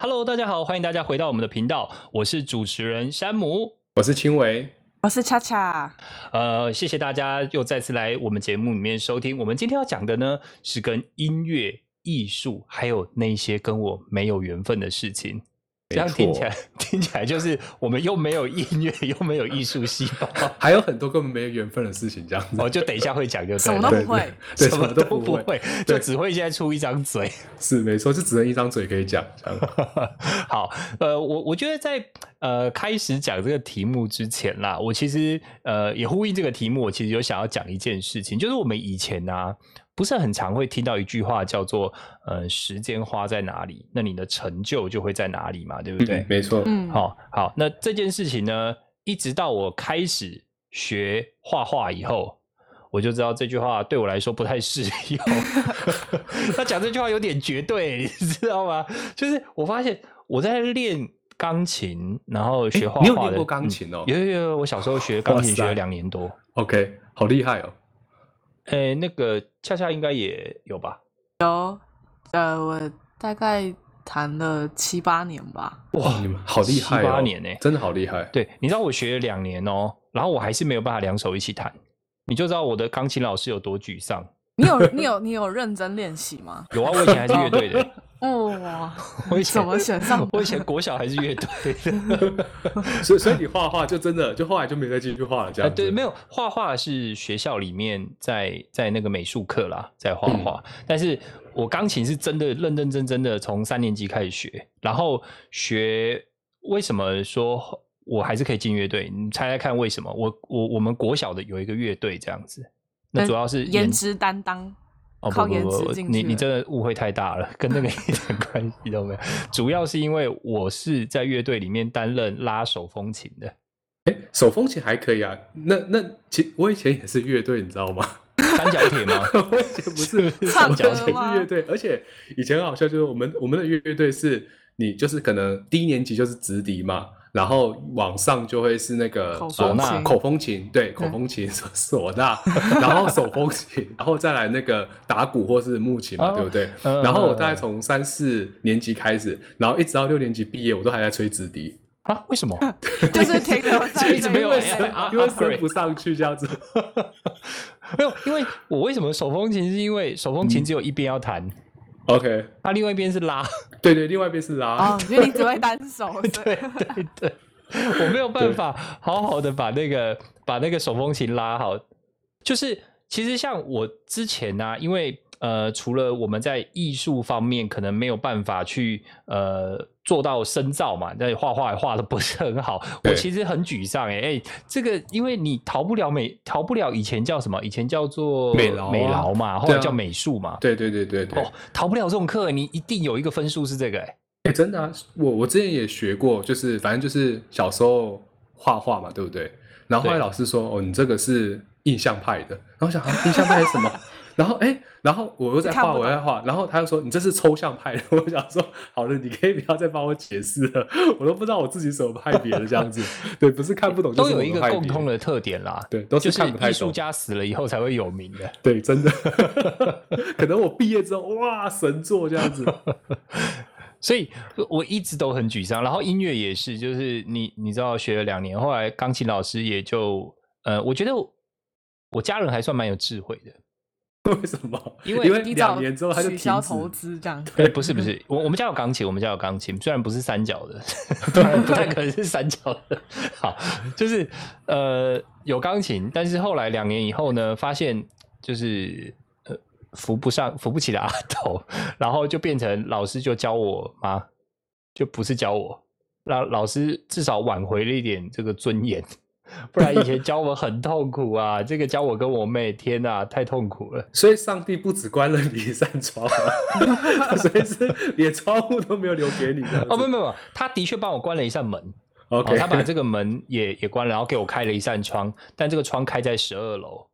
Hello，大家好，欢迎大家回到我们的频道，我是主持人山姆，我是青伟，我是恰恰。呃，谢谢大家又再次来我们节目里面收听。我们今天要讲的呢，是跟音乐、艺术，还有那些跟我没有缘分的事情。这样听起来，听起来就是我们又没有音乐，又没有艺术细胞，还有很多根本没有缘分的事情，这样子。哦，就等一下会讲，就什么都不会，什么都不会，就只会现在出一张嘴。是没错，就只能一张嘴可以讲。好，呃，我我觉得在呃开始讲这个题目之前啦，我其实呃也呼应这个题目，我其实有想要讲一件事情，就是我们以前呢。不是很常会听到一句话叫做“呃，时间花在哪里，那你的成就就会在哪里嘛，对不对？”没错。嗯，好，好，那这件事情呢，一直到我开始学画画以后，我就知道这句话对我来说不太适用。他讲这句话有点绝对，你知道吗？就是我发现我在练钢琴，然后学画画。你有练过钢琴哦？有有有，我小时候学 钢琴学了两年多。OK，好厉害哦。诶，那个恰恰应该也有吧？有，呃，我大概谈了七八年吧。哇，你们好厉害！七八年呢，真的好厉害。对，你知道我学了两年哦，然后我还是没有办法两手一起弹，你就知道我的钢琴老师有多沮丧。你有你有你有认真练习吗？有啊，我以前还是乐队的。哇，我以前怎么选上？我以前国小还是乐队的。所以所以你画画就真的就后来就没再继续画了，这样。对，没有画画是学校里面在在那个美术课啦，在画画。但是我钢琴是真的认认真真的从三年级开始学，然后学为什么说我还是可以进乐队？你猜猜看为什么？我我我们国小的有一个乐队这样子。那主要是颜值担当，靠颜值进你你真的误会太大了，跟那个 一点关系都没有。主要是因为我是在乐队里面担任拉手风琴的。哎，手风琴还可以啊。那那其我以前也是乐队，你知道吗？三角铁吗？我以前不是三角铁乐队，而且以前好像就是我们我们的乐队是，你就是可能低年级就是直笛嘛。然后往上就会是那个唢呐、口风琴，对，口风琴、唢呐，然后手风琴，然后再来那个打鼓或是木琴嘛，对不对？然后我大概从三四年级开始，然后一直到六年级毕业，我都还在吹直笛啊？为什么？就是停留在一直没有，因为升不上去这样子。没有，因为我为什么手风琴？是因为手风琴只有一边要弹。OK，那另外一边是拉，对对，另外一边是拉。哦，因为你只会单手。对对对，我没有办法好好的把那个把那个手风琴拉好。就是其实像我之前呢，因为呃，除了我们在艺术方面可能没有办法去呃。做到深造嘛，但画画画的不是很好，我其实很沮丧哎哎，这个因为你逃不了美，逃不了以前叫什么？以前叫做美劳美劳嘛，后来叫美术嘛。对对对对对，哦，逃不了这种课，你一定有一个分数是这个哎哎，真的啊，我我之前也学过，就是反正就是小时候画画嘛，对不对？然后后来老师说，哦，你这个是印象派的，然后想啊，印象派是什么？然后哎，然后我又在画，我在画，然后他又说你这是抽象派的。我想说，好了，你可以不要再帮我解释了，我都不知道我自己什么派别的这样子。对，不是看不懂，都有一个共通的特点啦。对，都是看不太懂。艺术家死了以后才会有名的。对，真的。可能我毕业之后，哇，神作这样子。所以我一直都很沮丧。然后音乐也是，就是你你知道，学了两年，后来钢琴老师也就呃，我觉得我家人还算蛮有智慧的。为什么？因为两年之后他就取消投资这样。对，不是不是，我我们家有钢琴，我们家有钢琴，虽然不是三角的，不太 可能是三角的。好，就是呃有钢琴，但是后来两年以后呢，发现就是呃扶不上扶不起的阿头，然后就变成老师就教我吗？就不是教我，让老师至少挽回了一点这个尊严。不然以前教我很痛苦啊！这个教我跟我妹，天哪，太痛苦了。所以上帝不只关了你一扇窗，所以是连窗户都没有留给你的。哦，没有没有，他的确帮我关了一扇门。OK，他把这个门也也关了，然后给我开了一扇窗，但这个窗开在十二楼。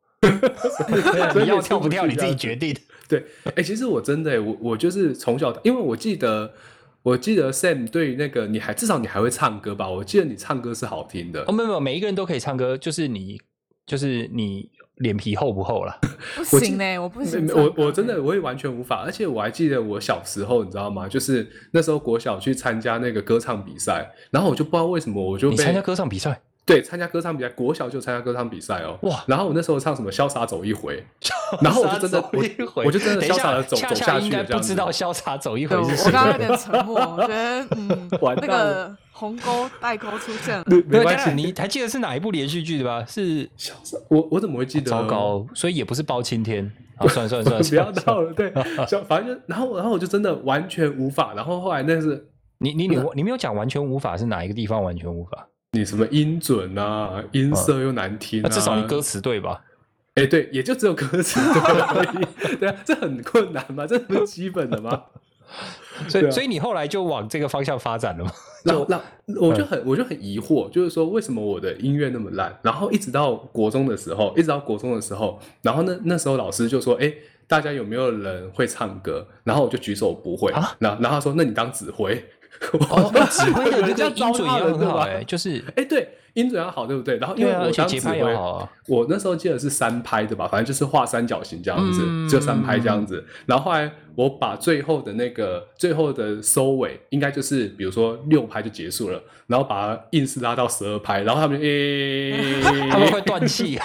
你要跳不跳你自己决定。对，哎，其实我真的，我我就是从小，因为我记得。我记得 Sam 对那个你还至少你还会唱歌吧？我记得你唱歌是好听的。哦，没有没有，每一个人都可以唱歌，就是你就是你脸皮厚不厚啦？不行嘞，我不行。我我真的我也完全无法，而且我还记得我小时候，你知道吗？就是那时候国小去参加那个歌唱比赛，然后我就不知道为什么我就被你参加歌唱比赛，对参加歌唱比赛，国小就参加歌唱比赛哦。哇然后我那时候唱什么潇洒走一回，然后我就真的走一回我我就真的潇洒的走走下去了这样不知道潇洒走一回是谁。我刚刚有点沉默，我觉得嗯，那个鸿沟代沟出现了。没关系，你还记得是哪一部连续剧对吧？是潇洒我我怎么会记得？糟糕，所以也不是包青天。啊，算了算 了算了，不要算了闹了，对，就反正就然后然后我就真的完全无法，然后后来那是你你你你没有讲完全无法是哪一个地方完全无法？你什么音准啊，音色又难听啊，那至少你歌词对吧？哎，对，也就只有歌词对 啊，这很困难吗？这不是基本的吗？所以啊所以你后来就往这个方向发展了吗？那那，我就很我就很疑惑，就是说为什么我的音乐那么烂？然后一直到国中的时候，一直到国中的时候，然后那那时候老师就说：“哎，大家有没有人会唱歌？”然后我就举手不会，啊然后然后他说：“那你当指挥。” 哦，那指挥人家个音准也很好哎，就是哎，对，音准要好，对不对？然后因为我而且节拍当指挥，也好啊。我那时候记得是三拍的吧，反正就是画三角形这样子，嗯就三拍这样子。然后后来我把最后的那个最后的收尾，应该就是比如说六拍就结束了，然后把它硬是拉到十二拍，然后他们就诶，他们会断气，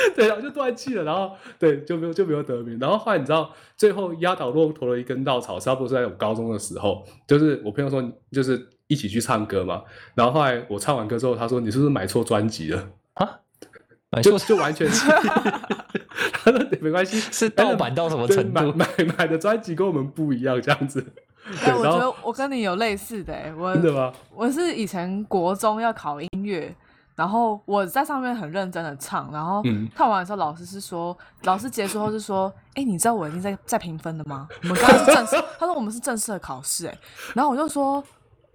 对，然后就断气了，然后对就没有就没有得名。然后后来你知道，最后压倒骆驼的一根稻草，差不多是在我高中的时候，就是我朋友说就是一起去唱歌嘛，然后后来我唱完歌之后，他说你是不是买错专辑了？就买错就完全是，他说没关系，是盗版到什么程度？买买买的专辑跟我们不一样，这样子。哎，我觉得我跟你有类似的，哎，我真的吗？我是以前国中要考音乐，然后我在上面很认真的唱，然后嗯唱完的时候，老师是说，老师结束后是说，哎、你知道我已经在在评分了吗？我们刚刚是正式，他说我们是正式的考试，哎，然后我就说，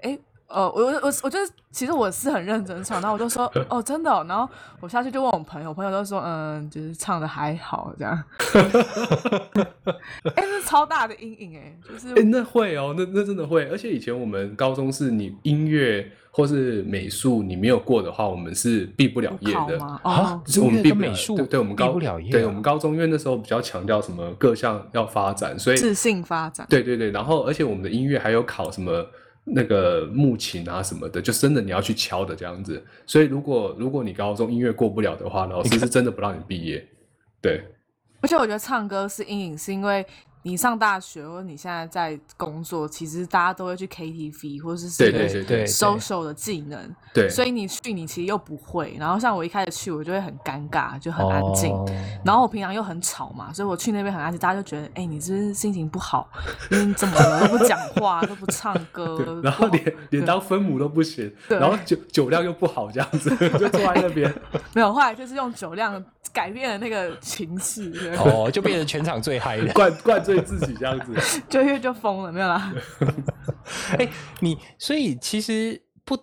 哎、呃，我我我我就是其实我是很认真唱，然后我就说，哦，真的、哦，然后我下去就问我朋友，我朋友都说，嗯，就是唱的还好这样，哎、那是超大的阴影，哎，就是哎、那会哦，那那真的会。而且以前我们高中是你音乐或是美术你没有过的话，我们是毕不了业的。啊是我们毕不了跟美术对对，我们高毕不了业啊对我们高中因为那时候比较强调什么各项要发展，所以自信发展。对对对，然后而且我们的音乐还有考什么那个木琴啊什么的，就真的你要去敲的这样子。所以如果如果你高中音乐过不了的话，老师是真的不让你毕业。对，而且我觉得唱歌是阴影，是因为你上大学或者你现在在工作，其实大家都会去 KTV 或者是对是对对对 social 的技能，对，所以你去你其实又不会。然后像我一开始去，我就会很尴尬，就很安静。哦然后我平常又很吵嘛，所以我去那边很安静，大家就觉得，哎、你是不是心情不好？你怎么了？都不讲话，都不唱歌 对，，然后连连当分母都不行，对然后酒酒量又不好，这样子就坐在那边。没有，后来就是用酒量改变了那个情绪，哦，就变成全场最嗨的。灌灌醉自己这样子。就因为就疯了，没有啦。哎、你所以其实不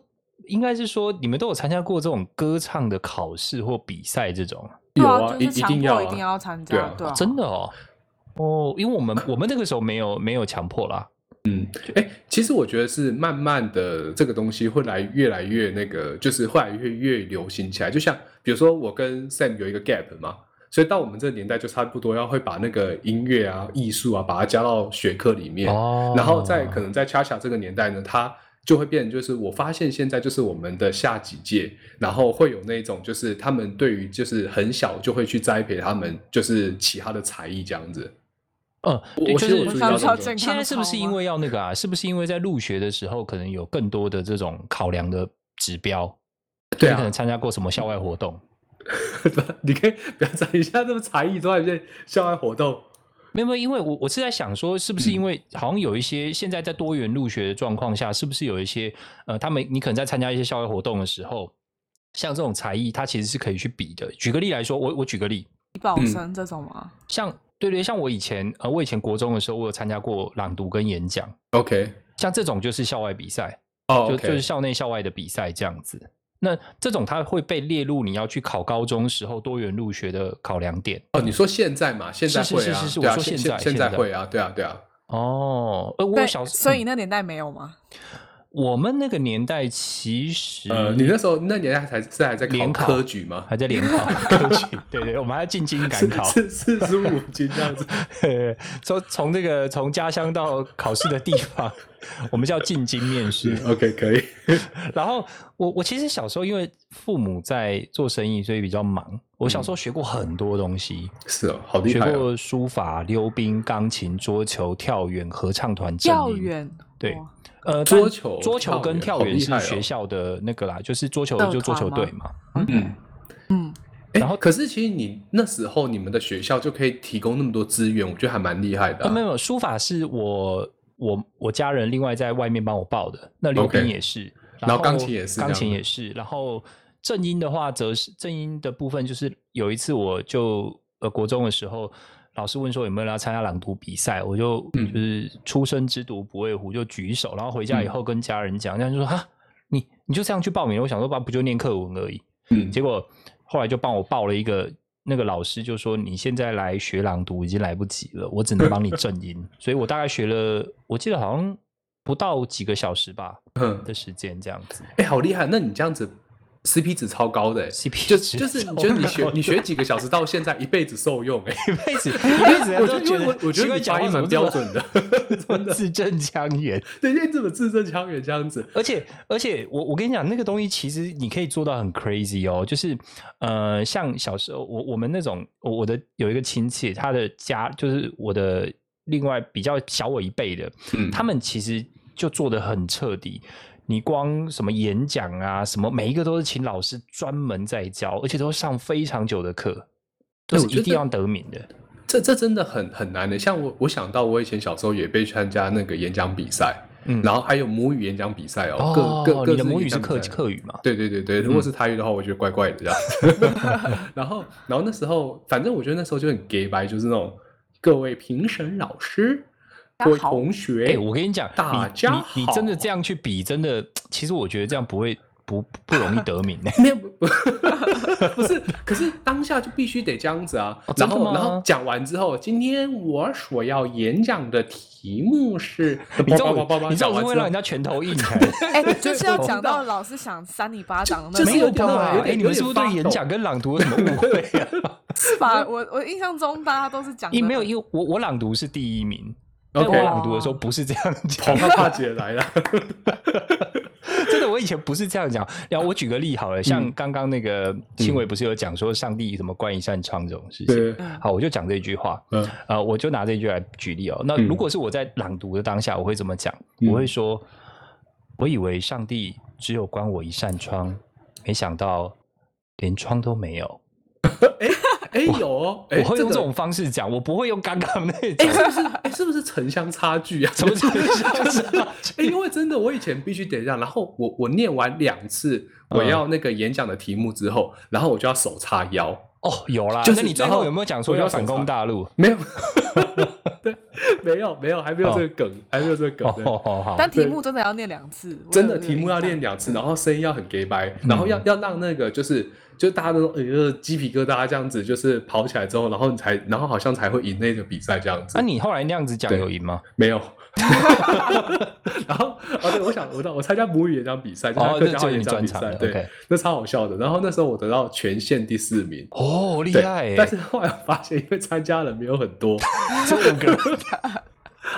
应该是说你们都有参加过这种歌唱的考试或比赛这种？有啊，一就是强一定要啊一定要参加，对啊对啊，真的哦，哦，因为我们 我们那个时候没有没有强迫啦。哎、其实我觉得是慢慢的这个东西会来越来越那个，就是会来越越流行起来。就像比如说我跟 Sam 有一个 gap 嘛，所以到我们这个年代就差不多要会把那个音乐啊、艺术啊，把它加到学科里面。哦然后在可能在恰恰这个年代呢，它就会变就是我发现现在就是我们的下几届，然后会有那种就是他们对于就是很小就会去栽培他们就是其他的才艺这样子。嗯，对，就是现在是不是因为要那个啊？是不是因为在入学的时候可能有更多的这种考量的指标？对啊你可能参加过什么校外活动？你可以表展一下这个才艺，都在一些校外活动。没有没有，因为我我是在想说，是不是因为好像有一些现在在多元入学的状况下，是不是有一些呃，他们你可能在参加一些校外活动的时候，像这种才艺，它其实是可以去比的。举个例来说，我我举个例，保嗯生这种吗？像对对，像我以前呃，我以前国中的时候，我有参加过朗读跟演讲，OK，像这种就是校外比赛，哦就就是校内校外的比赛这样子。那这种它会被列入你要去考高中时候多元入学的考量点哦，你说现在嘛？现在是会啊，是是是我说现在现在会啊，对啊，对啊。哦。呃，我，小时所以那年代没有吗？我们那个年代其实呃，你那时候那年代还是还在考联考科举吗？还在联考 科举，对对，我们还要进京赶考，四四十五斤这样子。从从这个从家乡到考试的地方，我们叫进京面试。OK，可以。然后我我其实小时候因为父母在做生意，所以比较忙。我小时候学过很多东西，是哦，好厉学害哦。过书法、溜冰、钢琴、桌球、跳远、合唱团。跳远，对呃，桌球桌球跟跳跳远是学校的那个啦，就是桌球就桌球队嘛。嗯，嗯，然后可是其实你那时候你们的学校就可以提供那么多资源，我觉得还蛮厉害的没有没有，书法是我我我家人另外在外面帮我报的，那溜冰也是，然后钢琴也是钢琴也是，然后正音的话，则是正音的部分，就是有一次我就呃国中的时候，老师问说有没有人要参加朗读比赛，我就嗯。就是初生之犊不畏虎，就举手，然后回家以嗯后跟家人讲，家人就说哈，你你就这样去报名，我想说吧，不就念课文而已，嗯，结果后来就帮我报了一个，那个老师就说你现在来学朗读已经来不及了，我只能帮你正音，所以我大概学了，我记得好像不到几个小时吧嗯，的时间这样子。哎、好厉害！那你这样子 CP 值超高的、欸。CP 就值就是你觉得你学你学几个小时到现在一辈子受用哎、一辈子 一辈子我就觉得我我觉得你发音蛮讲话怎么这么标准的，真的，字正腔圆。对，因为这么字正腔圆这样子，而且而且，我我跟你讲，那个东西其实你可以做到很 crazy 哦，就是呃，像小时候我我们那种，我我的有一个亲戚，他的家就是我的另外比较小我一辈的，嗯。他们其实就做的很彻底。你光什么演讲啊，什么每一个都是请老师专门在教，而且都上非常久的课，都是我一定要得名的。这这真的很很难的。像我我想到我以前小时候也被参加那个演讲比赛，嗯然后还有母语演讲比赛哦，哦，各各各你的母语是客客语嘛？对对对对，如果是台语的话，我觉得怪怪的这样子。然后，然后那时候，反正我觉得那时候就很 gay 白，就是那种各位评审老师、各位大家好同学，哎、我跟你讲，大你家你你真的这样去比，真的，其实我觉得这样不会不不容易得名呢。没有不 不是，可是当下就必须得这样子啊。然后，哦真的吗然后讲完之后，今天我所要演讲的题目是，你这种叭叭叭叭你这种是讲完之后会让人家拳头硬开。哎、就是要我知道讲到老师想扇你巴掌那种，是有点那种吧？哎、有点你们是不是对演讲跟朗读有什么误会啊？是吧？我我印象中大家都是讲的因没有，因为我我朗读是第一名，但 OK 我朗读的时候不是这样讲 跑。怕怕姐来了，真的，我以前不是这样讲。然后我举个例好了，像嗯刚刚那个青伟不是有讲说上帝怎么关一扇窗这种事情。好，我就讲这句话。嗯呃，我就拿这句来举例哦。那嗯如果是我在朗读的当下，我会怎么讲？嗯我会说：“我以为上帝只有关我一扇窗，没想到连窗都没有。哎有哦，哎我会用这种方式讲，我不会用刚刚那哎，种。是不是？哎，是不是城乡差距啊？什 么城乡就是差 哎，因为真的，我以前必须得这样，然后我我念完两次我嗯要那个演讲的题目之后，然后我就要手叉腰，哦，有啦。就是你最后后有没有讲说要反攻大陆？没有，对，没有没有，还没有这个梗，还没有这个梗。对哦，好好。但题目真的要念两次，真的题目要印象练两次，然后声音要很 gay 白，然后要嗯要让那个就是就大家都呃鸡皮疙瘩这样子，就是跑起来之后，然后你才然后好像才会赢那个比赛这样子那、。你后来那样子讲有赢吗？没有。然后哦，对，我想我到我参加母语演讲比赛，客家演讲比赛，对那超好笑的。然后那时候我得到全县第四名，哦，厉害耶！但是后来我发现，因为参加人没有很多，这五个人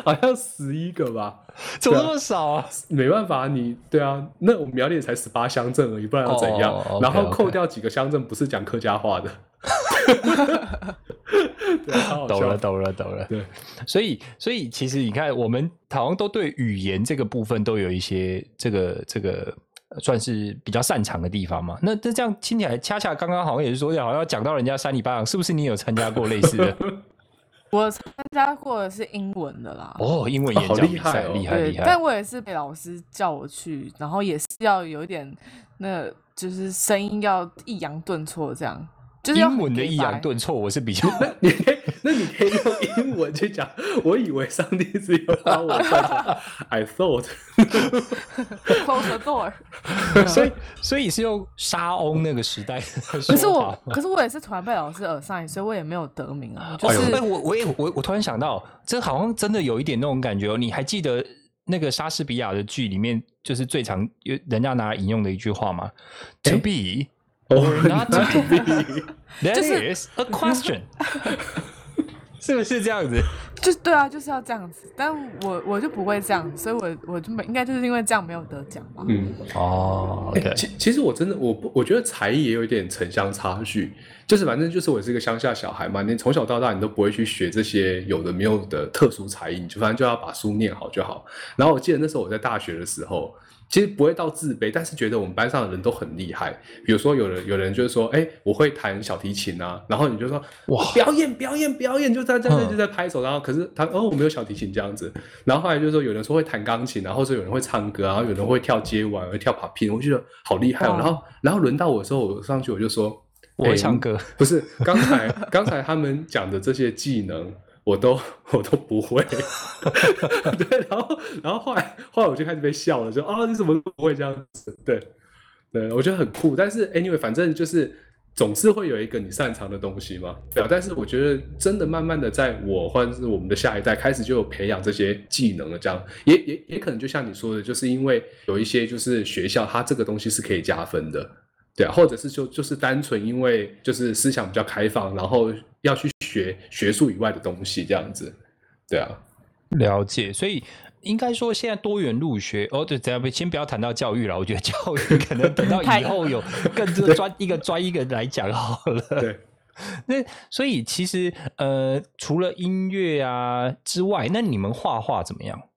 好像十一个吧，怎么那么少啊？没办法，你对啊，那我们苗栗才十八乡镇而已，不然要怎样？然后扣掉几个乡镇不是讲客家话的，懂了，。懂了，懂了。对，所以，所以其实你看，我们好像都对语言这个部分都有一些这个这个呃算是比较擅长的地方嘛。那那这样听起来，恰恰刚刚好像也是说，好像要讲到人家三里八掌，是不是你有参加过类似的？我参加过的是英文的啦。哦，英文演好讲比赛，厉害厉害但。我也是被老师叫我去，然后也是要有一点，那就是声音要抑扬顿挫，这样就是英文的抑扬白顿挫，我是比较 你可以，那你可以用英文去讲。我以为上帝只有把我算成 I thought，close the door。所以所以是用沙翁那个时代的可是我可是我也是突然被老师耳塞，所以我也没有得名啊。就哦，是、哎，我我也我我突然想到，这好像真的有一点那种感觉哦。你还记得那个莎士比亚的剧里面，就是最常有人家拿来引用的一句话嘛？To be or not to be, that 就是 is a question。是不是这样子？就对啊，就是要这样子。但我我就不会这样，所以我我就没应该就是因为这样没有得奖吧。嗯，哦其其实我真的我不我觉得才艺也有一点城乡差距，就是反正就是我是一个乡下小孩嘛，你从小到大你都不会去学这些有的没有的特殊才艺，你就反正就要把书念好就好。然后我记得那时候我在大学的时候，其实不会到自卑，但是觉得我们班上的人都很厉害。比如说有人有人就是说，哎、我会弹小提琴啊，然后你就说哇表演表演表演，就在在在嗯就在拍手，然后可是他哦我没有小提琴这样子，然后后来就是说有人说会弹钢琴，然后说有人会唱歌，然后有人会跳街舞啊，会跳 popping，我就觉得好厉害哦。然后然后轮到我的时候，我上去我就说我唱歌。不是，刚才刚才他们讲的这些技能，我都我都不会。对，然后然后后来后来我就开始被笑了，就啊你怎么不会这样子？对对，我觉得很酷。但是 anyway，反正就是总是会有一个你擅长的东西嘛。对啊，但是我觉得真的慢慢的，在我或者是我们的下一代开始就有培养这些技能了，这样也也也可能就像你说的，就是因为有一些就是学校它这个东西是可以加分的。对啊，或者是就就是单纯因为就是思想比较开放，然后要去学学术以外的东西这样子，对啊，了解，所以应该说现在多元入学哦，对，这样先不要谈到教育了，我觉得教育 可能等到以后有更多 专一个专一个来讲好了。对，那所以其实呃，除了音乐啊之外，那你们画画怎么样？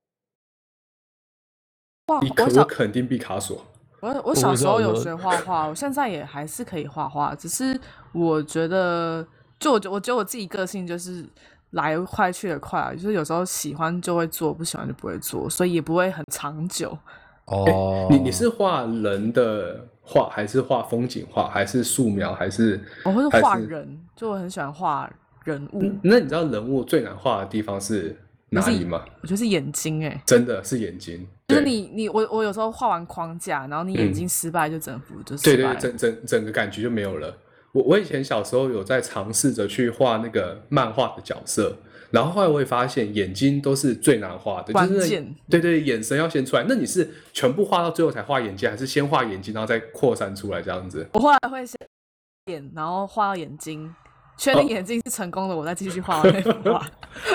哇，比可我肯定毕卡索，我我小时候有学画画，我现在也还是可以画画，只是我觉得，就我觉我觉得我自己个性就是来快去的快啊，就是有时候喜欢就会做，不喜欢就不会做，所以也不会很长久。哦，你你是画人的画，还是画风景画，还是素描，还是我会画人，就我很喜欢画人物，嗯那你知道人物最难画的地方是哪里吗？我觉得是眼睛哎、真的是眼睛，就是你你我我有时候画完框架，然后你眼睛失败，就整幅就对对失败了。整整整个感觉就没有了。我我以前小时候有在尝试着去画那个漫画的角色，然后后来我会发现眼睛都是最难画的，就是那关键对对，眼神要先出来。那你是全部画到最后才画眼睛，还是先画眼睛然后再扩散出来这样子？我后来会先眼，然后画到眼睛，确哦定眼睛是成功的，我再继续画那幅 画。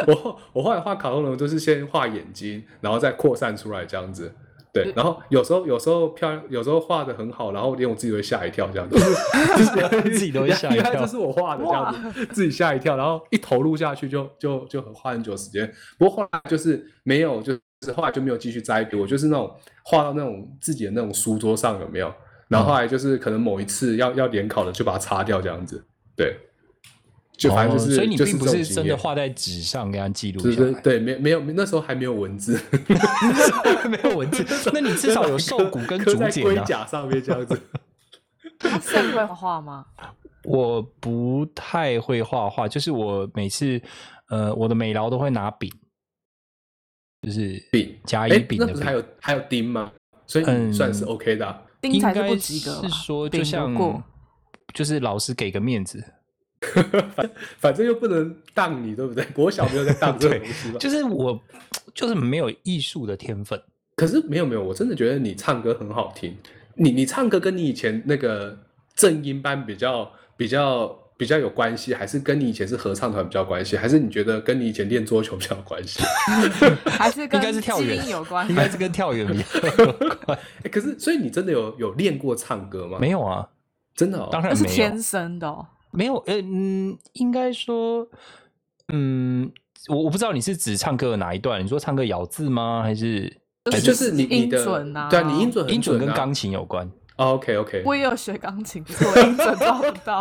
我后我后来画卡通人物都是先画眼睛，然后再扩散出来这样子。对，然后有时候有时候漂亮，有时候画的很好，然后连我自己都会吓一跳，这样子，就是 自己都会吓一跳这是我画的这样子，自己吓一跳，然后一投入下去就就就很花很久时间。不过后来就是没有，就是后来就没有继续栽培，我就是那种画到那种自己的那种书桌上有没有？然后后来就是可能某一次要要联考了，就把它擦掉这样子，对，就反正就是，哦所以你并不是真的画在纸上给它记录对下来，对对，没没有那时候还没有文字，没有文字。那你至少有兽骨跟龟竹简啊。甲上面这样子。现在会画画吗？我不太会画画，就是我每次呃，我的美劳都会拿笔，就是笔甲哎乙，丙的那不是还。有还有钉吗？所以算是 OK 的啊、丁才是应该不及格？是说，就丙像过就是老师给个面子，反 反正又不能当你，对不对？国小没有在当这个东西吧？就是我就是没有艺术的天分。可是没有没有，我真的觉得你唱歌很好听。你你唱歌跟你以前那个正音班比较比较比较有关系，还是跟你以前是合唱团比较有关系，还是你觉得跟你以前练桌球比较有关系？还是跟 应该是跳基远有关应？该是跟跳远比较有关。哎，可是所以你真的有有练过唱歌吗？没有啊，真的哦，当然没有那是天生的哦。没有。呃嗯，应该说，嗯，我我不知道你是指唱歌的哪一段？你说唱歌咬字吗？还是哎就是你你音准啊对啊，你音准很音准跟啊钢琴有关？哦 OK OK，我也有学钢琴，可是我音准抓不到。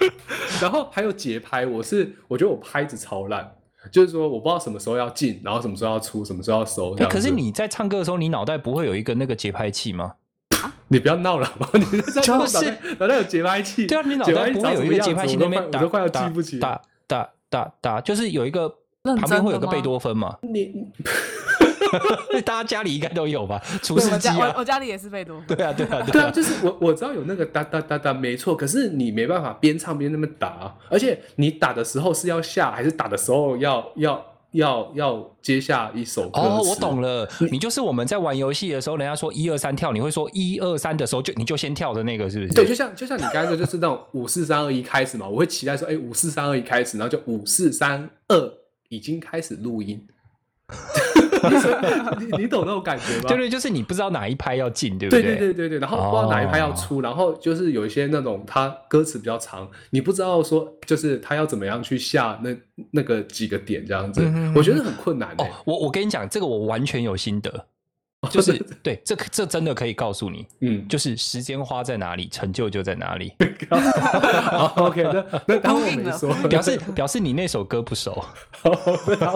然后还有节拍，我是我觉得我拍子超烂，就是说我不知道什么时候要进，然后什么时候要出，什么时候要收。可是你在唱歌的时候，你脑袋不会有一个那个节拍器吗？你不要闹了嘛！你在唱歌就是脑袋有节拍器，对啊，你脑袋不会有一个节拍器那边我都快我都快要打记不起。打打打打，就是有一个认旁边会有个贝多芬嘛，你 大家家里应该都有吧？除对湿机啊我家我我，家里也是贝多芬。对啊对啊对啊，啊，就是我我知道有那个哒哒哒哒，没错。可是你没办法边唱边那么打，而且你打的时候是要下，还是打的时候要要要要接下一首歌哦，我懂了，你就是我们在玩游戏的时候，人家说一二三跳，你会说一二三的时候就你就先跳的那个，是不是？对，就像就像你刚才说，就是那种五四三二一开始嘛，我会期待说，哎，五四三二一开始，然后就五四三二已经开始录音。你你懂那种感觉吗？对对，就是你不知道哪一拍要进，对不对对对对对对，然后不知道哪一拍要出，然后就是有一些那种它歌词比较长，你不知道说就是他要怎么样去下那那个几个点这样子，嗯我觉得很困难、欸。哦，我我跟你讲，这个我完全有心得，就是对这这真的可以告诉你，嗯，就是时间花在哪里，成就就在哪里。好 OK，那 那当我没说，表示表示你那首歌不熟，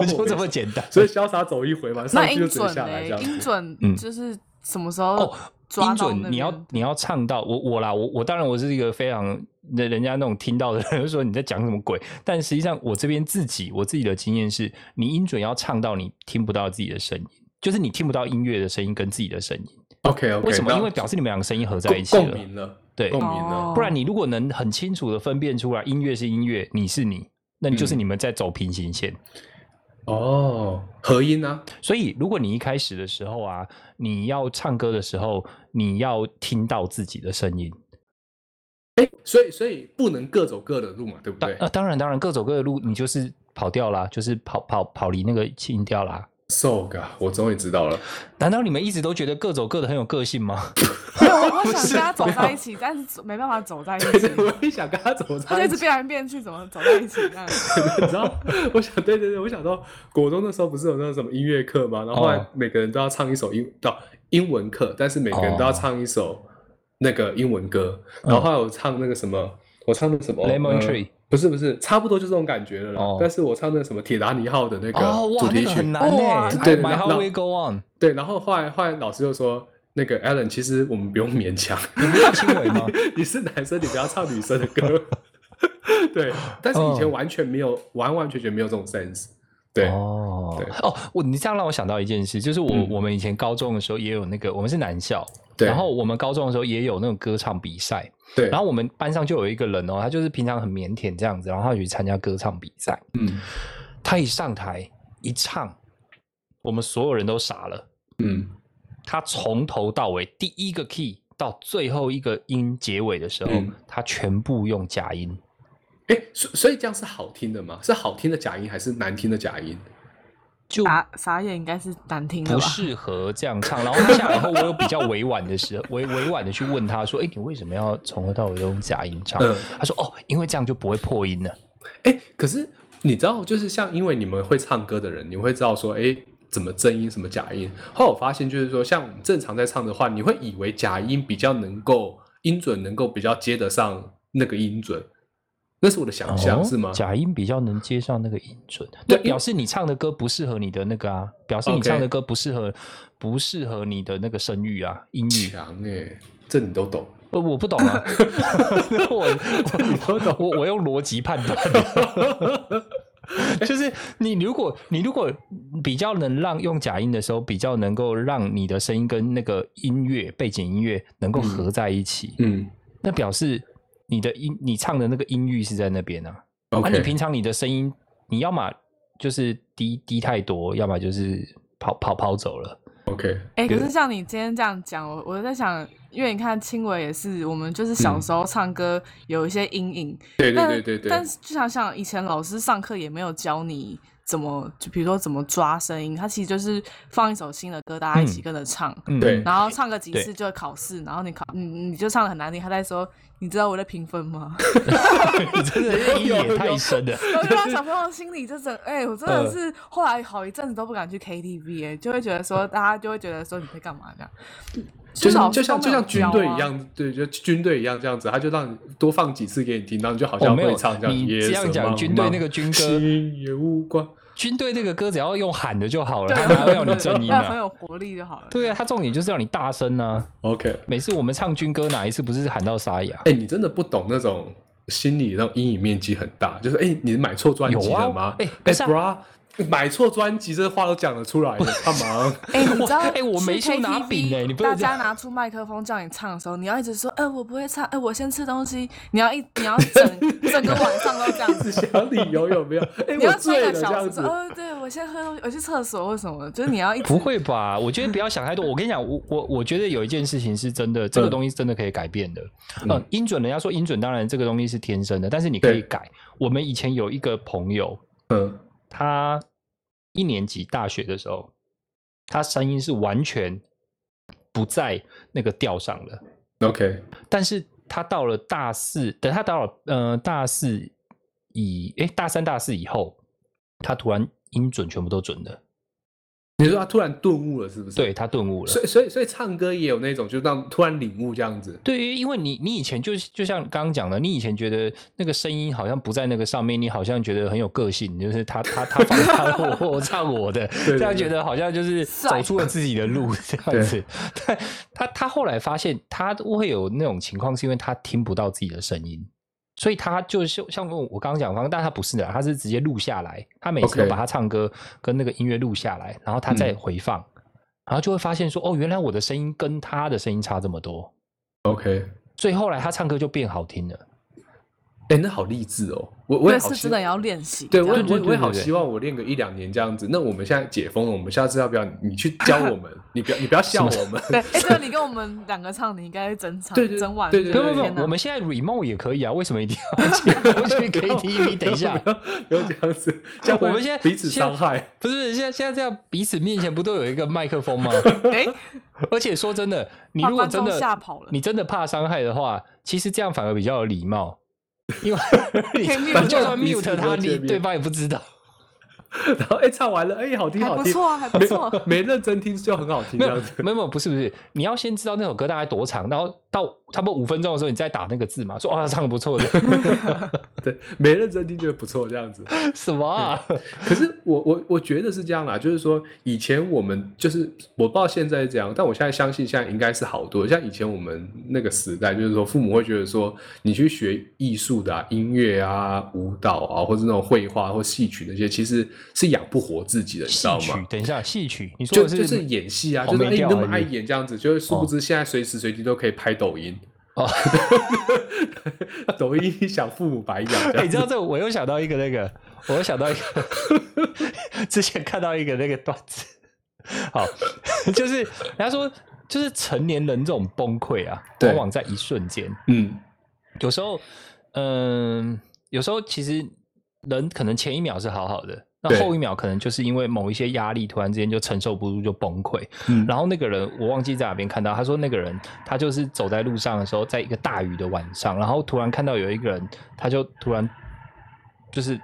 就这么简单。所以潇洒走一回嘛，那音准下来。音准嗯就是什么时候哦，音准你要你要唱到我我啦，我我当然我是一个非常人人家那种听到的人就说你在讲什么鬼，但实际上我这边自己我自己的经验是，你音准要唱到你听不到自己的声音，就是你听不到音乐的声音跟自己的声音。OK OK，为什么？因为表示你们两个声音合在一起了。共鸣了，对共鸣哦了。不然你如果能很清楚的分辨出来，音乐是音乐，你是你，那你就是嗯你们在走平行线。哦，合音啊，所以，如果你一开始的时候啊，你要唱歌的时候，你要听到自己的声音。哎，所以所以不能各走各的路嘛，对不对？当呃，当然，当然，各走各的路，你就是跑调啦，就是跑跑跑离那个音调啦。So g 我终于知道了。难道你们一直都觉得各走各的很有个性吗？没有，我我想跟他走在一起，但是没办法走在一起对对，，我也想跟他走他就一起，他一直。变来变去，怎么走在一起这样？你知道，我想，对对对，我想到国中的时候不是有那种什么音乐课吗？然后后来哦每个人都要唱一首英到英文课，但是每个人都要唱一首那个英文歌。然后后来我唱那个什么，我唱那个什么 Lemon 呃 Tree 不是不是，差不多就这种感觉了啦。哦但是我唱那个什么铁达尼号的那个主题曲，那个很难呢。My 对然后 How We Go On，对，然后后来后来老师就说。那个 Alan，其实我们不用勉强，你不是轻微吗？你是男生，你不要唱女生的歌。对，但是以前哦完全没有，完完全全没有这种 sense。对，哦对哦，我你这样让我想到一件事，就是我、嗯我们以前高中的时候也有那个，我们是男校，对然后我们高中的时候也有那种歌唱比赛，对，然后我们班上就有一个人哦，他就是平常很腼腆这样子，然后他去参加歌唱比赛，嗯他一上台一唱，我们所有人都傻了，嗯，他从头到尾第一个 key 到最后一个音结尾的时候，嗯他全部用假音。哎，所所以这样是好听的吗？是好听的假音还是难听的假音？就傻傻眼应该是难听的不？适合这样唱。然后他下来后，我有比较委婉的时候，委 委婉的去问他说：“哎，你为什么要从头到尾都用假音唱？”嗯他说：“哦，因为这样就不会破音了。哎，可是你知道，就是像因为你们会唱歌的人，你会知道说，哎，怎么真音，什么假音。后来我发现，就是说，像我们正常在唱的话，你会以为假音比较能够音准能够比较接得上那个音准，那是我的想象，哦是吗？假音比较能接上那个音准，对那表示你唱的歌不适合你的那个啊，表示你唱的歌不适合不适合你的那个声域啊，音域。强哎，这你都懂。我我不懂啊，我我用逻辑判断，就是你如果你如果比较能让用假音的时候，比较能够让你的声音跟那个音乐背景音乐能够合在一起，嗯。那表示你的音你唱的那个音域是在那边啊。啊你平常你的声音，你要么就是低低太多，要么就是跑跑跑走了。OK，哎、可是像你今天这样讲，我我在想，因为你看青伟也是，我们就是小时候唱歌有一些阴影，对对对对对，但是就想想以前老师上课也没有教你怎么，就比如说怎么抓声音，他其实就是放一首新的歌，大家一起嗯。跟着唱，嗯，对。然后唱个几次就会考试，然后你考你你就唱的很难听，他在说你知道我在评分吗？你真的是阴影也太深了。然后就让小朋友心里就是，哎、我真的嗯是后来好一阵子都不敢去 KTV，哎、就会觉得说大家就会觉得说你在干嘛这样，就像老师就像就像军队一样，对，就军队一样这样子，他就让你多放几次给你听，然后你就好像会唱这，样。你夜这样讲，军队那个军歌，心也无关。军队这个歌只要用喊的就好了，对，他哪要你正音要很啊？有活力就好了。对啊，他重点就是要你大声啊！OK，每次我们唱军歌，哪一次不是喊到沙哑？哎、你真的不懂那种心理那种阴影面积很大，就是哎、你买错专辑了吗？哎哎、不是啊 b r a 买错专辑，这话都讲得出来的，干嘛？哎、你知道？哎我没说拿饼哎你不大能这样家拿出麦克风叫你唱的时候，你要一直说，哎、我不会唱，哎、我先吃东西。你要一，你要整 整个晚上都这样子，只想理由有没有？哎、你要我醉了这唱一个小子说，。哦，对我我先喝东西，我去厕所或什么，就是你要一直不会吧？我觉得不要想太多。我跟你讲，我我我觉得有一件事情是真的，这个嗯东西是真的可以改变的。嗯呃，音准，人家说音准，当然这个东西是天生的，但是你可以改。我们以前有一个朋友，嗯他一年级大学的时候，他声音是完全不在那个调上的，，OK，但是他到了大四，等他到了呃大四以诶大三大四以后，他突然音准全部都准的，你说他突然顿悟了，是不是？对，他顿悟了。所以所以所以唱歌也有那种，就让突然领悟这样子。对于，因为你你以前就是就像刚刚讲的，你以前觉得那个声音好像不在那个上面，你好像觉得很有个性，就是他他他放他 的，我我唱我的，对这样觉得好像就是走出了自己的路这样子。但他他后来发现，他会有那种情况，是因为他听不到自己的声音。所以他就是像我刚刚讲的方，但他不是的，他是直接录下来，他每次都把他唱歌跟那个音乐录下来，然后他再嗯回放，然后就会发现说，哦，原来我的声音跟他的声音差这么多。OK，所以后来他唱歌就变好听了。哎、那好励志哦！我我也好是真的要练习。对我我我也好希望我练个一两年这样子。那我们现在解封了，我们下次要不要你去教我们？你不要你不要笑我们。对，哎，对，你跟我们两个唱，你应该会整场对对整晚。对对对不不不，我们现在 remote 也可以啊，为什么一定要 去 KTV？等一下不，要这样子，像我们现在彼此伤害。不是现在现在这样彼此面前不都有一个麦克风吗？哎，而且说真的，你如果真的吓跑了你真的怕伤害的话，其实这样反而比较有礼貌，因为 你就算 mute 他，你对方也不知道。然后哎、唱完了，哎、好听好听，还不错啊，还不错。没认真听就很好听这样子。没有没有，不是不是，你要先知道那首歌大概多长，然后到差不多五分钟的时候，你再打那个字嘛，说啊，唱的不错的，对，没认真听觉得不错这样子。什么啊？可是我我我觉得是这样啦，就是说以前我们就是我不知道现在是这样，但我现在相信现在应该是好多。像以前我们那个时代，就是说父母会觉得说你去学艺术的、啊、音乐啊、舞蹈啊，或者那种绘画或戏曲那些，其实是养不活自己的，你知戏曲道吗？，等一下，戏曲，你说就就是演戏啊，哦就是那么爱演这样子，就是殊不知现在随时随地都可以拍抖音。哦。抖音想，父母白养。你知道这，我又想到一个那个，我又想到一个，之前看到一个那个段子，好，就是人家说，就是成年人这种崩溃啊，往往在一瞬间。嗯，有时候，嗯、有时候其实人可能前一秒是好好的，那后一秒可能就是因为某一些压力，突然之间就承受不住就崩溃。嗯然后那个人我忘记在哪边看到，他说那个人他就是走在路上的时候，在一个大雨的晚上，然后突然看到有一个人，他就突然就是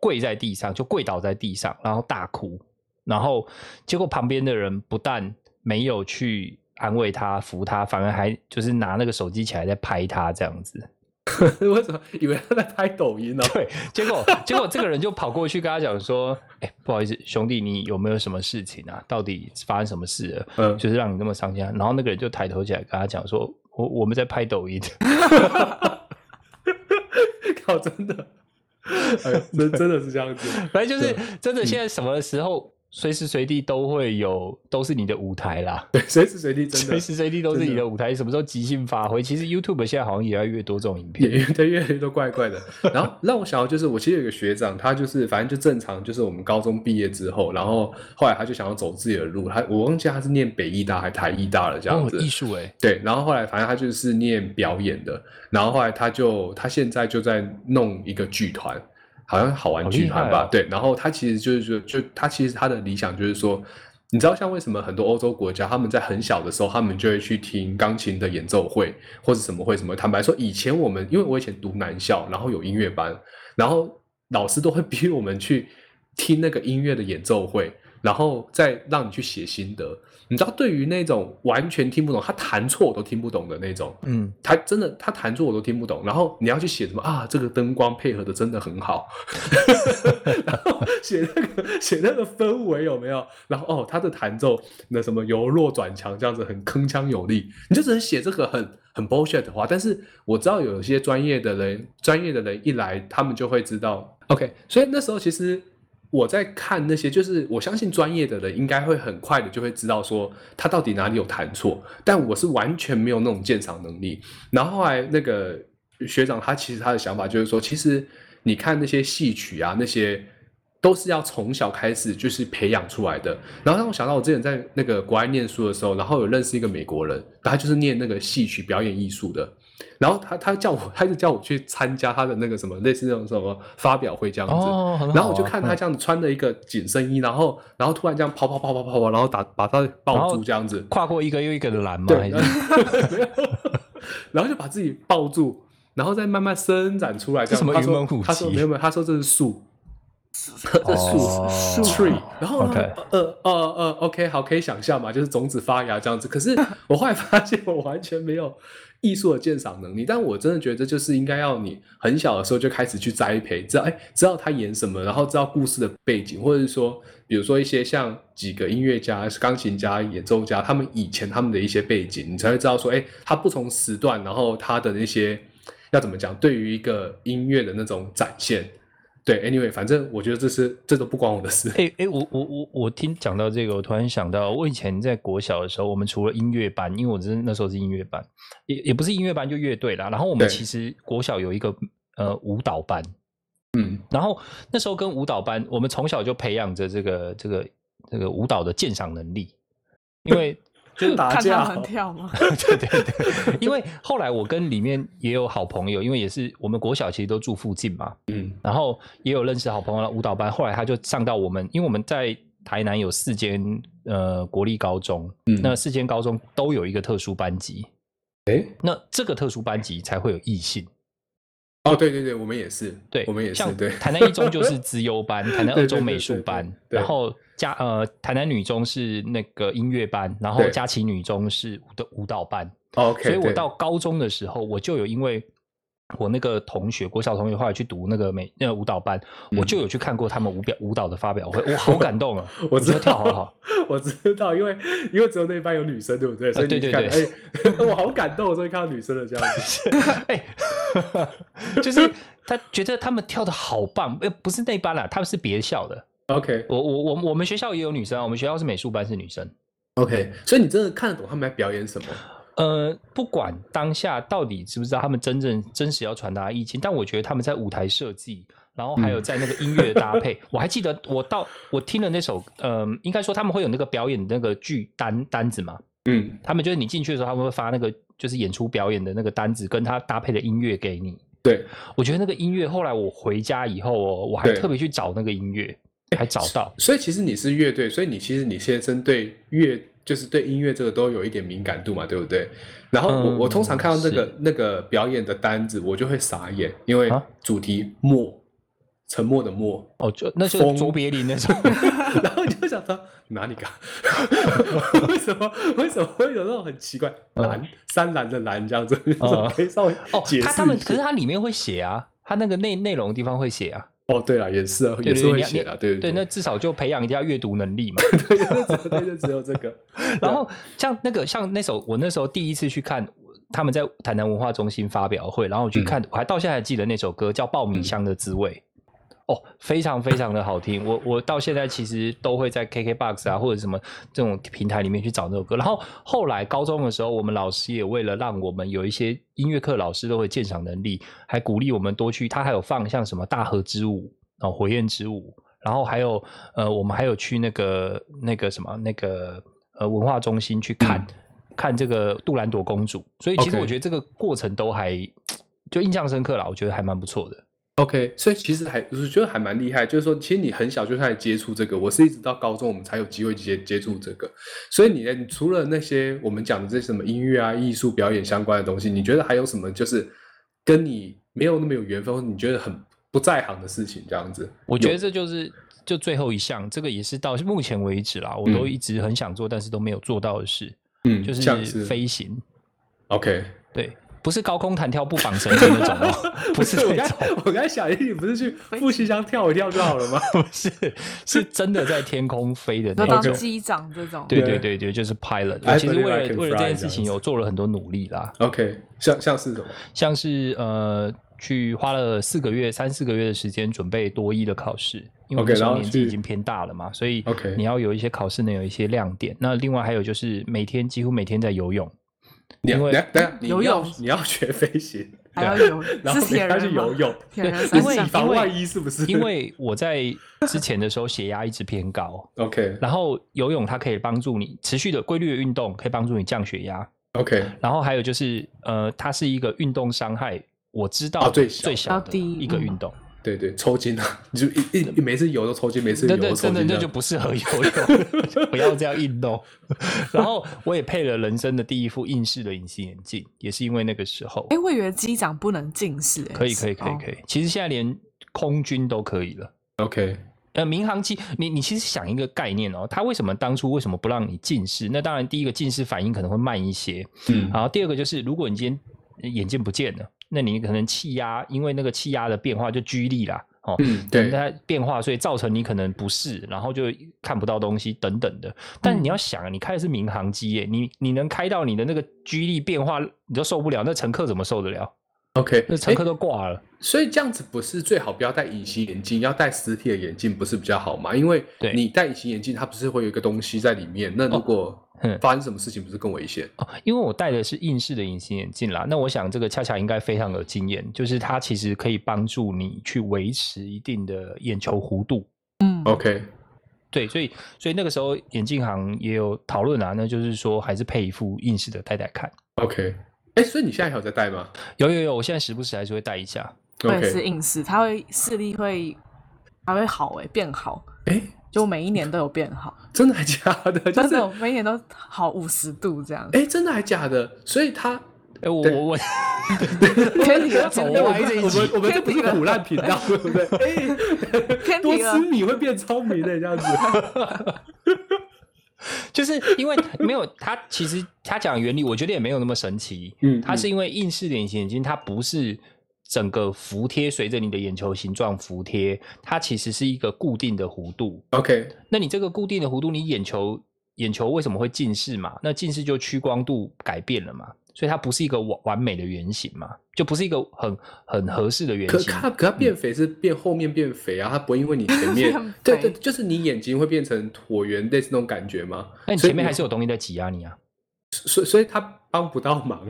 跪在地上，就跪倒在地上，然后大哭，然后结果旁边的人不但没有去安慰他、扶他，反而还就是拿那个手机起来在拍他这样子。为什么以为他在拍抖音呢、对，结果 结果这个人就跑过去跟他讲说：“哎、不好意思，兄弟，你有没有什么事情啊？到底发生什么事了？嗯就是让你那么伤心啊。”然后那个人就抬头起来跟他讲说：“我我们在拍抖音。靠，真的，哎，真真的是这样子。”反正就是真的，现在什么时候随时随地都会有，都是你的舞台啦。对，随时随地真的随时随地都是你的的舞台，什么时候即兴发挥？其实 YouTube 现在好像也越来越多这种影片。也对越来越多怪怪的。然后让我想到就是，我其实有一个学长，他就是反正就正常，就是我们高中毕业之后，然后后来他就想要走自己的路，他我忘记他是念北艺大还台艺大了这样哦，子。艺术哎，对，然后后来反正他就是念表演的，然后后来他就他现在就在弄一个剧团，好像好玩剧团吧，对，然后他其实就是说，就他其实他的理想就是说，你知道像为什么很多欧洲国家他们在很小的时候，他们就会去听钢琴的演奏会或者什么会什么？坦白说，以前我们因为我以前读男校，然后有音乐班，然后老师都会逼我们去听那个音乐的演奏会，然后再让你去写心得。你知道，对于那种完全听不懂，他弹错我都听不懂的那种，嗯，他真的他弹错我都听不懂。然后你要去写什么啊？这个灯光配合的真的很好，然后写那个写那个氛围有没有？然后哦，他的弹奏那什么由弱转强这样子很铿锵有力，你就只能写这个很很 bullshit 的话。但是我知道有一些专业的人，专业的人一来，他们就会知道。OK，所以那时候其实我在看那些，就是我相信专业的人应该会很快的就会知道说他到底哪里有弹错，但我是完全没有那种鉴赏能力。然后后来那个学长他其实他的想法就是说，其实你看那些戏曲啊，那些都是要从小开始就是培养出来的。然后让我想到我之前在那个国外念书的时候，然后有认识一个美国人，他就是念那个戏曲表演艺术的。然后他他叫我，他就叫我去参加他的那个什么类似那种什么发表会这样子。哦啊然后我就看他这样子穿着一个紧身衣，然后然后突然这样跑跑跑跑跑跑，然后打把他抱住这样子。跨过一个又一个的栏嘛？对 然后就把自己抱住，然后再慢慢伸展出来。这什么他说云门舞集他说没有没有，他说这是树，这树、树 tree。然后呢呃呃呃，OK，好，可以想象嘛，就是种子发芽这样子。可是我后来发现，我完全没有艺术的鉴赏能力，但我真的觉得就是应该要你很小的时候就开始去栽培，知道哎，知道他演什么，然后知道故事的背景，或者是说，比如说一些像几个音乐家、钢琴家、演奏家，他们以前他们的一些背景，你才会知道说，哎，他不同时段，然后他的那些要怎么讲，对于一个音乐的那种展现。对，anyway，反正我觉得这是这都不关我的事。哎哎，我我我我听讲到这个，我突然想到，我以前在国小的时候，我们除了音乐班，因为我真那时候是音乐班，也也不是音乐班就乐队啦。然后我们其实国小有一个呃舞蹈班，嗯，然后那时候跟舞蹈班，我们从小就培养着这个这个这个舞蹈的鉴赏能力，因为就打看架吗？对对对，因为后来我跟里面也有好朋友，因为也是我们国小其实都住附近嘛，嗯。然后也有认识好朋友的舞蹈班，后来他就上到我们，因为我们在台南有四间呃国立高中，嗯。那四间高中都有一个特殊班级，哎，那这个特殊班级才会有异性。哦，对对对，我们也是，对，我们也是，像对，台南一中就是资优班，台南二中美术班，对对对对。然后加呃台南女中是那个音乐班，然后对佳琪女中是舞的舞蹈班。OK，所以我到高中的时候，我就有因为我那个同学，国小同学后来去读那个美那个舞蹈班，嗯我就有去看过他们舞表舞蹈的发表会，我好感动啊！我知道跳好道好，，我知道，因为因为只有那一班有女生，对不对？所以对对对哎，我好感动，我终于看到女生的这样子。哎，就是他觉得他们跳的好棒，呃，不是那班啦，他们是别校的。OK 我我我我们学校也有女生啊，我们学校是美术班是女生。OK，所以你真的看得懂他们在表演什么？呃，不管当下到底知不知道他们真正真实要传达的意境，但我觉得他们在舞台设计，然后还有在那个音乐的搭配，我还记得我到我听了那首，嗯、应该说他们会有那个表演的那个剧单单子嘛，嗯，他们就是你进去的时候，他们会发那个就是演出表演的那个单子，跟他搭配的音乐给你。对，我觉得那个音乐，后来我回家以后哦，我还特别去找那个音乐，还找到。所以其实你是乐队，所以你其实你先生对乐就是对音乐这个都有一点敏感度嘛，对不对？然后我、嗯我通常看到那个那个表演的单子，我就会傻眼，因为啊主题默，沉默的默，哦，就那就是卓别林那种。然后你就想说哪里搞？为什么为什么会有那种很奇怪嗯蓝三蓝的蓝这样子？可以稍微哦解释？他他们可是它里面会写啊，它那个内内容的地方会写啊。哦，对啊，也是啊，也是对对对，你你会写的，对对，那对，至少就培养一下阅读能力嘛。对 对对，就只有这个。然后像那个像那首，我那时候第一次去看他们在台南文化中心发表会，然后我去看，我还到现在还记得那首歌叫《爆米香的滋味》。哦，非常非常的好听，我我到现在其实都会在 KKBOX 啊或者什么这种平台里面去找那首歌。然后后来高中的时候，我们老师也为了让我们有一些音乐课老师都会鉴赏能力，还鼓励我们多去，他还有放像什么大河之舞哦，火焰之舞，然后还有呃，我们还有去那个那个什么那个呃文化中心去看、看这个杜兰朵公主，所以其实我觉得这个过程都还就印象深刻啦，我觉得还蛮不错的。OK，所以其实还我觉得还蛮厉害，就是说，其实你很小就开始接触这个，我是一直到高中我们才有机会接接触这个。所以你呢，你除了那些我们讲的这些什么音乐啊、艺术表演相关的东西，你觉得还有什么就是跟你没有那么有缘分，或者你觉得很不在行的事情这样子？我觉得这就是就最后一项，这个也是到目前为止啦，我都嗯一直很想做，但是都没有做到的事，嗯，就像是飞行。OK，对，不是高空弹跳不绑绳的那种哦，不是我刚那种，我刚才想，哎你不是去复习箱跳一跳就好了吗？不是，是真的在天空飞的那种。当机长这种。对对对对对，就是 pilot。我其实为了为了这件事情有做了很多努力啦，OK，像像是什么？像是呃去花了四个月、三四个月的时间准备多一的考试，因为年纪已经偏大了嘛，所以 OK 你要有一些考试能有一些亮点。那另外还有就是每天几乎每天在游泳，你要因为等下等下你游要泳你要学飞行，还要游，然后是铁你要去人吗游泳，铁人你三项以防因为万一是不是？因为我在之前的时候血压一直偏高，OK 然后游泳它可以帮助你持续的规律的运动，可以帮助你降血压。OK 然后还有就是，呃，它是一个运动伤害，我知道啊最小最小的一个运动。对对，抽筋啊，你 就一一每次游都抽筋，每次游都抽筋那就不适合游泳，不要这样运动。然后我也配了人生的第一副硬式的隐形眼镜，也是因为那个时候哎，我以为机长不能近视，哎可以可以可以哦可以。其实现在连空军都可以了。OK 呃，民航机，你你其实想一个概念哦，它为什么当初为什么不让你近视？那当然，第一个近视反应可能会慢一些，嗯然后第二个就是，如果你今天眼镜不见了，那你可能气压，因为那个气压的变化就居力啦，哦，嗯对它变化，所以造成你可能不适，然后就看不到东西等等的。但嗯你要想啊，你开的是民航机耶，你你能开到你的那个居力变化，你都受不了，那乘客怎么受得了？OK，那乘客都挂了。所以这样子不是最好不要戴隐形眼镜，要戴实体的眼镜不是比较好吗？因为对你戴隐形眼镜，它不是会有一个东西在里面，那如果嗯发生什么事情，不是更危险？哦，因为我戴的是硬式的隐形眼镜啦，那我想这个恰恰应该非常有经验，就是它其实可以帮助你去维持一定的眼球弧度。嗯 OK，对，所以所以那个时候眼镜行也有讨论啊，那就是说还是配一副硬式的戴戴看。OK，哎，所以你现在还有在戴吗有有有，我现在时不时还是会戴一下。对是硬式，它会视力会还会好哎，变好，哎，就每一年都有变好，真的还假的？就是真的每一年都好五十度这样。哎，真的还假的？所以他哎，我对我我 偏题了，走歪这一集我们我们这不是苦烂频道，对不对？哎，多偏题了吃米会变聪明的，这样子。就是因为没有他，其实他讲原理，我觉得也没有那么神奇。嗯他是因为硬式的隐形眼镜，它不是整个服贴随着你的眼球形状服贴，它其实是一个固定的弧度。OK，那你这个固定的弧度，你眼球眼球为什么会近视嘛？那近视就屈光度改变了嘛，所以它不是一个完完美的圆形嘛，就不是一个很很合适的圆形可形。它可它变肥是变后面变肥啊，它不会因为你 前面对对，就是你眼睛会变成椭圆类似那种感觉吗？那你前面还是有东西在挤压你啊。所以所以他帮不到忙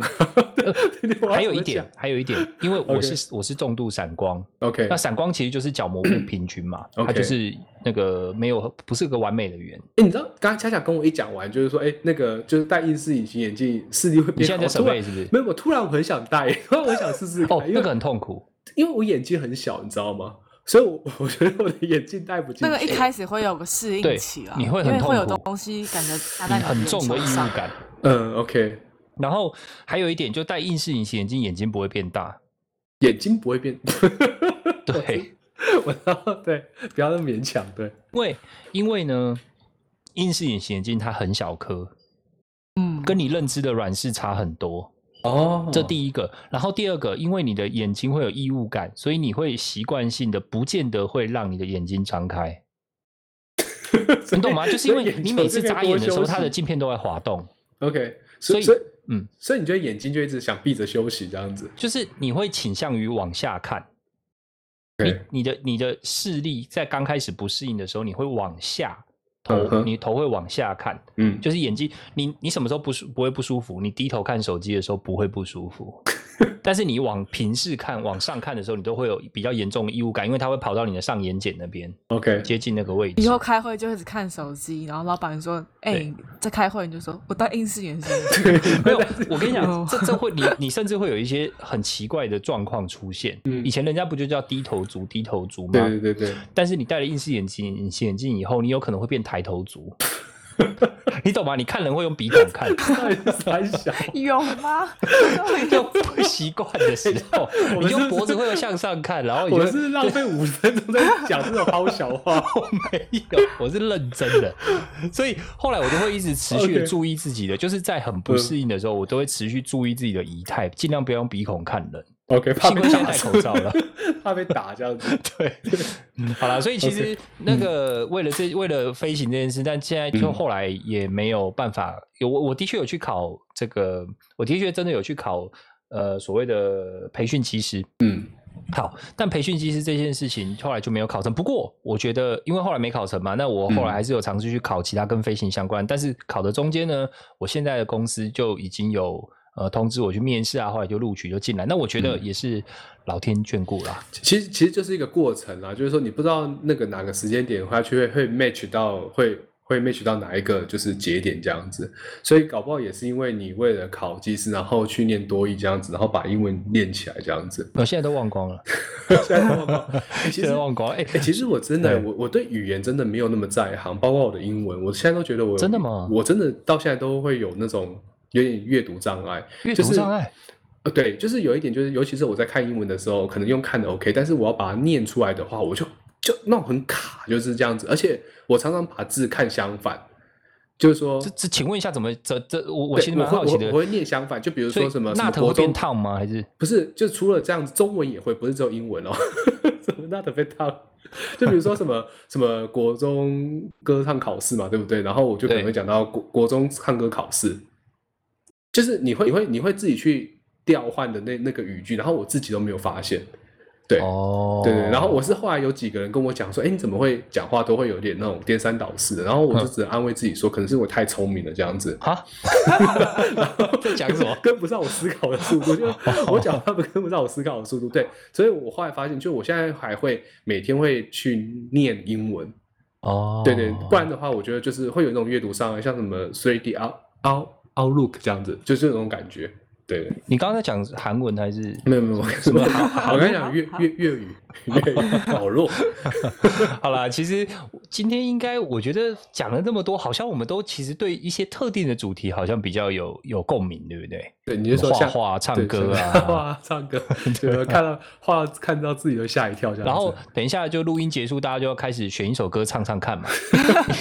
还有一点还有一点，因为我是我是重度散光，，OK，那散光其实就是角膜不平均嘛，它就是那个没有不是个完美的圆。哎，你知道刚刚恰恰跟我一讲完，就是说，哎，那个就是戴近视隐形眼镜视力会变好。你现在在突然 survey 是不是？没有，我突然我很想戴，突 然我想试试看，哦，因为那个很痛苦。因为我眼睛很小，你知道吗？所以我 我觉得我的眼镜戴不进去。那个一开始会有个适应期啊，你会很因为会有痛苦东西感觉压你在你很重的异物感。嗯，OK，然后还有一点，就戴硬式隐形眼镜，眼睛不会变大。眼睛不会变。对，我知道，对，不要那么勉强，对。因为因为呢，硬式隐形眼镜它很小颗，嗯，跟你认知的软式差很多。哦。这第一个，然后第二个，因为你的眼睛会有异物感，所以你会习惯性的不见得会让你的眼睛张开，你懂吗？就是因为你每次眨眼的时候，它的镜片都在滑动，OK，所以嗯，所以你觉得眼睛就一直想闭着休息这样子？就是你会倾向于往下看。你你的你的视力在刚开始不适应的时候，你会往下头，嗯你头会往下看，嗯，就是眼睛，你你什么时候不舒不会不舒服？你低头看手机的时候不会不舒服，但是你往平视看、往上看的时候，你都会有比较严重的异物感，因为它会跑到你的上眼睑那边，OK，接近那个位置以。后开会就一直看手机，然后老板说：“哎、对在开会，你就说我戴硬式眼镜。没有，我跟你讲 哦，这这会你你甚至会有一些很奇怪的状况出现。嗯以前人家不就叫低头族、低头族吗？对对对对，但是你戴了硬式眼镜、隐形眼镜以后，你有可能会变抬头族。你懂吗？你看人会用鼻孔看，三小，有吗？就不习惯的时候，你就脖子会向上看，然后你就我是浪费五分钟在讲这种好小话。我没有，我是认真的。所以后来我就会一直持续的注意自己的，就是在很不适应的时候，我都会持续注意自己的仪态，尽量不要用鼻孔看人。OK，怕幸被打亏现在戴口罩了。怕被打这样子。对，好了，所以其实那个为了这为了飞行这件事，但现在就嗯后来也没有办法。有我我的确有去考这个，我的确真的有去考呃所谓的培训技师。嗯好，但培训技师这件事情后来就没有考成。不过我觉得，因为后来没考成嘛，那我后来嗯还是有尝试去考其他跟飞行相关。但是考的中间呢，我现在的公司就已经有呃通知我去面试啊，后来就录取就进来。那我觉得也是老天眷顾啦。其实其实就是一个过程啦，就是说你不知道那个哪个时间点会去会会 match 到会会 match 到哪一个就是节点这样子，所以搞不好也是因为你为了考技师，然后去念多一这样子，然后把英文练起来这样子。我 现在都忘光了，现在都忘光哎其现实在忘光。哎、哎、其实我真的，我我对语言真的没有那么在行，包括我的英文，我现在都觉得我真的吗我真的到现在都会有那种有点阅读障碍，阅就是读障碍。呃，对，就是有一点，就是尤其是我在看英文的时候，可能用看的 OK，但是我要把它念出来的话，我就就那种很卡，就是这样子。而且我常常把字看相反，就是说，这这，请问一下，怎么这这我我对其实蛮好奇的我会我。我会念相反，就比如说什么什么 not 国会变中，烫吗？还是不是，就除了这样子，中文也会，不是只有英文哦。什么 not 被烫？就比如说什么什么国中歌唱考试嘛，对不对？然后我就可能对会讲到国国中唱歌考试，就是你会你会你会自己去调换的那那个语句，然后我自己都没有发现。对，哦，对对，然后我是后来有几个人跟我讲说，哎，你怎么会讲话都会有点那种颠三倒四的？然后我就只能安慰自己说，可能是我太聪明了这样子，哈，在讲什么？跟不上我思考的速度，就我讲话不跟不上我思考的速度。对，所以我后来发现，就我现在还会每天会去念英文，哦，对对，不然的话，我觉得就是会有那种阅读障碍，像什么 three D out out outlook 这样子，就这种感觉。对，你刚刚在讲韩文还是？没有没有，什么？我刚才讲粤粤粤语，粤语 好弱。好啦，其实今天应该我觉得讲了这么多，好像我们都其实对一些特定的主题好像比较有有共鸣，对不对？对，你就说画 画、唱歌像啊。画唱歌，对，看到画看到自己都吓一跳。然后等一下就录音结束，大家就要开始选一首歌唱唱看嘛，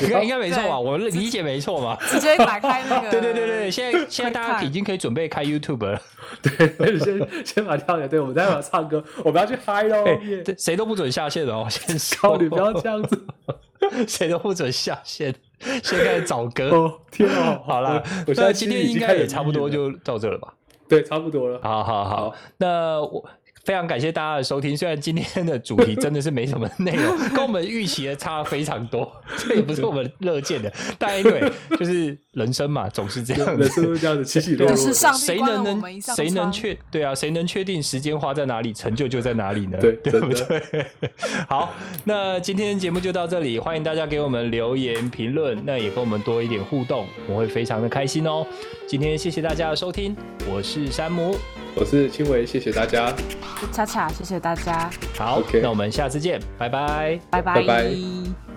应该应该没错吧？我理解没错嘛？直接打开那个。对对对对，现在现在大家已经可以准备开 YouTube 了，对，先先把跳起来，对，我们待会要唱歌，我们要去嗨喽！对谁都不准下线的哦，先 说靠，你不要这样子 谁都不准下线，先开始找歌。哦！天哦，好啦我，我现在那今天应该也差不多就就到这了吧？对，差不多了。好好好好，那我非常感谢大家的收听。虽然今天的主题真的是没什么内容，跟我们预期的差非常多，这也不是我们乐见的。但因为就是人生嘛，总是这样人子。生都这样子起起落落是上帝谁能能我们一扇谁能窗确对啊？谁能确定时间花在哪里，成就就在哪里呢？对对不对？好，那今天节目就到这里，欢迎大家给我们留言评论，那也跟我们多一点互动，我会非常的开心哦。今天谢谢大家的收听，我是山姆，我是青伟，谢谢大家。恰恰，谢谢大家，好那我们下次见，拜拜。拜拜拜